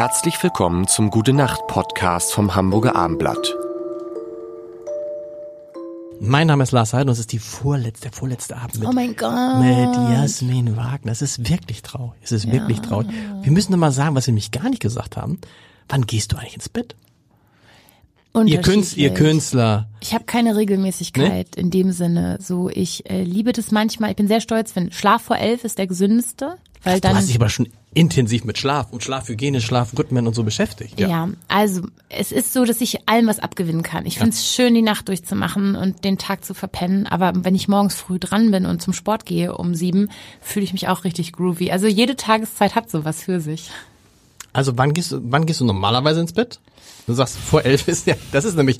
Herzlich willkommen zum Gute Nacht Podcast vom Hamburger Armblatt. Mein Name ist Lars Heiden und es ist die vorletzte, der vorletzte Abend mit, Oh mein Gott. mit Jasmin Wagner. Es ist wirklich traurig. Es ist wirklich traurig. Wir müssen noch mal sagen, was wir nämlich gar nicht gesagt haben. Wann gehst du eigentlich ins Bett? Ihr, Künstler, ihr. Künstler. Ich habe keine Regelmäßigkeit in dem Sinne. So, ich äh, liebe das manchmal. Ich bin sehr stolz, wenn Schlaf vor elf ist der gesündeste, weil Du dann hast dich aber schon intensiv mit Schlaf und Schlafhygiene, Schlafrhythmen und so beschäftigt. Ja. also es ist so, dass ich allem was abgewinnen kann. Ich finde es schön, die Nacht durchzumachen und den Tag zu verpennen. Aber wenn ich morgens früh dran bin und zum Sport gehe um sieben, fühle ich mich auch richtig groovy. Also jede Tageszeit hat sowas für sich. Also wann gehst du, wann gehst du normalerweise ins Bett? Du sagst, vor elf ist ja, das ist nämlich,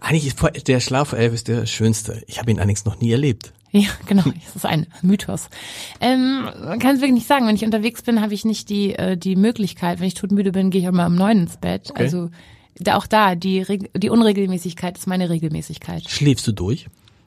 eigentlich ist vor, der Schlaf vor elf ist der schönste. Ich habe ihn allerdings noch nie erlebt. Ja, genau. Das ist ein Mythos. Ähm, man kann es wirklich nicht sagen. Wenn ich unterwegs bin, habe ich nicht die, äh, die Möglichkeit. Wenn ich todmüde bin, gehe ich auch mal um neun ins Bett. Okay. Also da, auch da, die, die Unregelmäßigkeit ist meine Regelmäßigkeit. Schläfst du durch?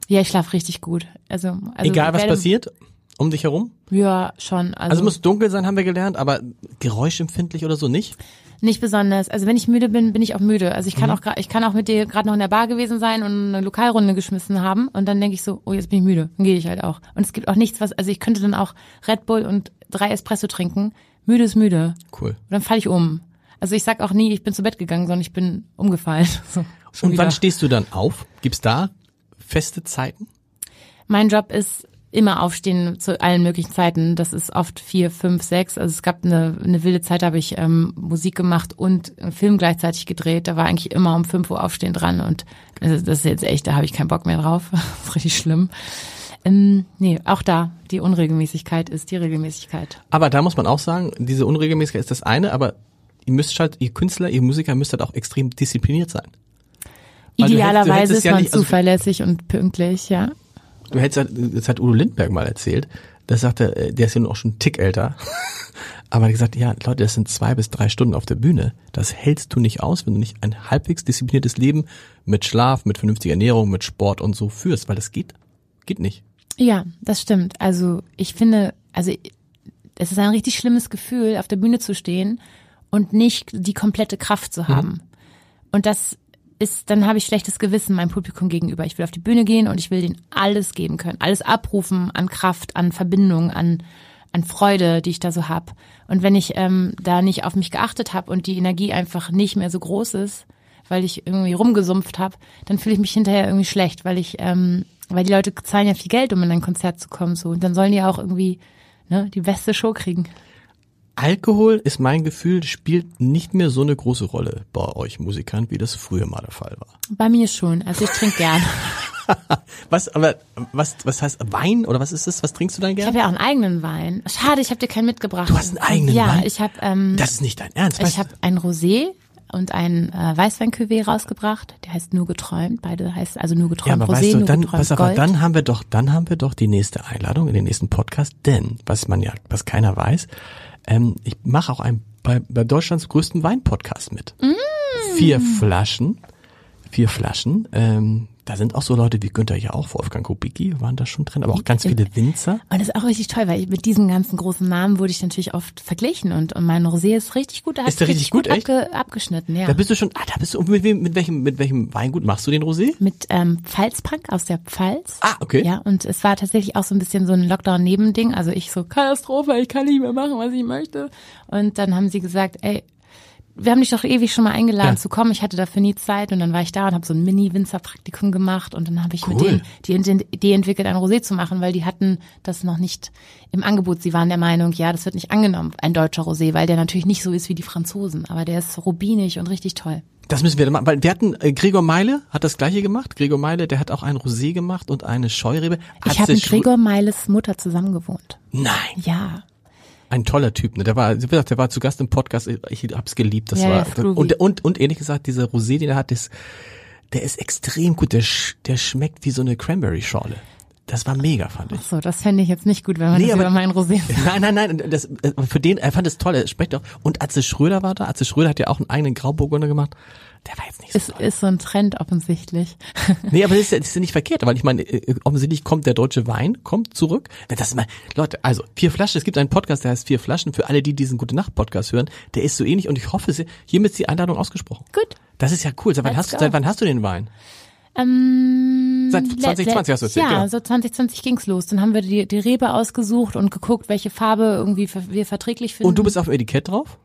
Ja, ich schlafe richtig gut. Also, also Egal was werde- passiert um dich herum? Ja, schon. Also, Also muss dunkel sein, haben wir gelernt, aber geräuschempfindlich oder so nicht? nicht besonders. Also wenn ich müde bin, bin ich auch müde. Also ich Mhm. kann auch gra- ich kann auch mit dir gerade noch in der Bar gewesen sein und eine Lokalrunde geschmissen haben und dann denke ich so, oh jetzt bin ich müde, dann gehe ich halt auch. Und es gibt auch nichts, was also ich könnte dann auch Red Bull und drei Espresso trinken. Müde ist müde. Cool. Und dann falle ich um. Also ich sag auch nie, ich bin zu Bett gegangen, sondern ich bin umgefallen. So, Und wann wieder. stehst du dann auf? Gibt's da feste Zeiten? Mein Job ist immer aufstehen zu allen möglichen Zeiten. Das ist oft vier, fünf, sechs. Also es gab eine, eine wilde Zeit, da habe ich ähm, Musik gemacht und einen Film gleichzeitig gedreht. Da war eigentlich immer um fünf Uhr aufstehen dran und das, das ist jetzt echt, da habe ich keinen Bock mehr drauf. das ist richtig schlimm. Ähm, nee, auch da, die Unregelmäßigkeit ist die Regelmäßigkeit. Aber da muss man auch sagen, diese Unregelmäßigkeit ist das eine, aber ihr müsst halt, ihr Künstler, ihr Musiker müsst halt auch extrem diszipliniert sein. Du Idealerweise ist ja man nicht- also- zuverlässig und pünktlich, ja. Du hättest das hat Udo Lindberg mal erzählt, das sagte, äh, der ist ja nun auch schon einen Tick älter, aber er hat gesagt, ja, Leute, das sind zwei bis drei Stunden auf der Bühne. Das hältst du nicht aus, wenn du nicht ein halbwegs diszipliniertes Leben mit Schlaf, mit vernünftiger Ernährung, mit Sport und so führst, weil das geht, geht nicht. Ja, das stimmt. Also ich finde, also es ist ein richtig schlimmes Gefühl, auf der Bühne zu stehen und nicht die komplette Kraft zu haben. Und das ist, dann habe ich schlechtes Gewissen meinem Publikum gegenüber. Ich will auf die Bühne gehen und ich will denen alles geben können, alles abrufen an Kraft, an Verbindung, an an Freude, die ich da so hab. Und wenn ich ähm, da nicht auf mich geachtet habe und die Energie einfach nicht mehr so groß ist, weil ich irgendwie rumgesumpft habe, dann fühle ich mich hinterher irgendwie schlecht, weil ich, ähm, weil die Leute zahlen ja viel Geld, um in ein Konzert zu kommen, so und dann sollen die auch irgendwie ne, die beste Show kriegen. Alkohol ist mein Gefühl, spielt nicht mehr so eine große Rolle bei euch Musikern, wie das früher mal der Fall war. Bei mir schon, also ich trinke gern. Was, aber, was, was heißt Wein oder was ist das? Was trinkst du dann Ich gerne? habe ja auch einen eigenen Wein. Schade, ich habe dir keinen mitgebracht. Du hast einen eigenen ja, Wein? Ja, ich habe ähm, Das ist nicht dein Ernst. ich habe ein Rosé und ein äh, Weißwein-Cuvée rausgebracht. Der heißt nur geträumt. Beide heißt also nur Ja, geträumt aber Rosé, weißt du, nur dann, geträumt pass auf, Gold. dann haben wir doch, dann haben wir doch die nächste Einladung in den nächsten Podcast, denn, was man ja, was keiner weiß, ähm, ich mache auch ein, bei, bei Deutschlands größten Wein-Podcast mit. Mm. Vier Flaschen, vier Flaschen, ähm, da sind auch so Leute wie Günther ja auch, Wolfgang Kubicki waren da schon drin, aber auch ganz viele Winzer. Und das ist auch richtig toll, weil mit diesen ganzen großen Namen wurde ich natürlich oft verglichen und, und mein Rosé ist richtig gut. Da Ist der richtig gut, echt? abge, abgeschnitten, ja. Da bist du schon, ah, da bist du, mit, mit welchem, mit welchem Weingut machst du den Rosé? mit ähm, Pfalzpunk aus der Pfalz. Ah, okay. Ja, und es war tatsächlich auch so ein bisschen so ein Lockdown-Nebending. Also ich so, Katastrophe, ich kann nicht mehr machen, was ich möchte. Und dann haben sie gesagt, ey, wir haben dich doch ewig schon mal eingeladen Ja. zu kommen. Ich hatte dafür nie Zeit und dann war ich da und habe so ein Mini-Winzer-Praktikum gemacht und dann habe ich mit Cool. denen die Idee- entwickelt, ein Rosé zu machen, weil die hatten das noch nicht im Angebot. Sie waren der Meinung, ja, das wird nicht angenommen, ein deutscher Rosé, weil der natürlich nicht so ist wie die Franzosen, aber der ist rubinig und richtig toll. Das müssen wir machen, weil wir hatten, äh, Gregor Meile hat das gleiche gemacht. Gregor Meile, der hat auch ein Rosé gemacht und eine Scheurebe. Ich Atze habe mit Gregor Meiles Mutter zusammen gewohnt. Nein. Ja. Ein toller Typ, ne? Der war, wie gesagt, der war zu Gast im Podcast. Ich hab's geliebt. Das Ja, war ja, und, und und ehrlich gesagt, dieser Rosé, den er hat, das, der ist extrem gut. Der, sch- der schmeckt wie so eine Cranberry-Schorle. Das war mega, fand ich. So, das fände ich jetzt nicht gut, wenn man Nee, das aber- über meinen Rosé Nein, nein, nein. Das, äh, für den, er fand es toll. Er schmeckt auch. Und Atze Schröder war da. Atze Schröder hat ja auch einen eigenen Grauburgunder gemacht. der war jetzt nicht so Ist, ist so ein Trend offensichtlich. Nee, aber das ist, ja, das ist ja nicht verkehrt, weil ich meine, äh, offensichtlich kommt der deutsche Wein, kommt zurück. Das ist mal, Leute, also vier Flaschen, es gibt einen Podcast, der heißt Vier Flaschen, für alle, die diesen Gute Nacht Podcast hören, der ist so ähnlich und ich hoffe, hiermit ist die Einladung ausgesprochen. Gut. Das ist ja cool. Seit wann, Let's hast, go. seit wann hast du den Wein? Ähm, Seit le- 2020 le- hast du erzählt, Ja, genau. so 2020 ging's los. Dann haben wir die, die Rebe ausgesucht und geguckt, welche Farbe irgendwie wir verträglich finden. Und du bist auf dem Etikett drauf?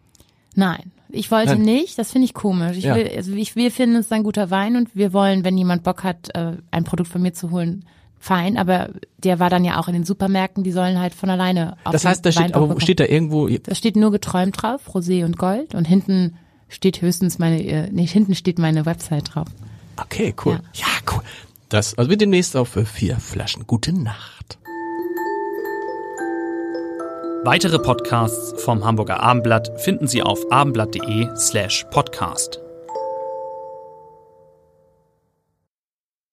Nein, ich wollte Nein. nicht. Das finde ich komisch. Ich Ja. will, also ich, wir finden es ein guter Wein und wir wollen, wenn jemand Bock hat, äh, ein Produkt von mir zu holen, fein. Aber der war dann ja auch in den Supermärkten. Die sollen halt von alleine. Auf Das heißt, da steht, aber steht da irgendwo, Da steht nur geträumt drauf, Rosé und Gold. Und hinten steht höchstens meine, äh, nee, hinten steht meine Website drauf. Okay, cool. Ja, cool. Das, also wir demnächst auf vier Flaschen. Gute Nacht. Weitere Podcasts vom Hamburger Abendblatt finden Sie auf abendblatt.de slash podcast.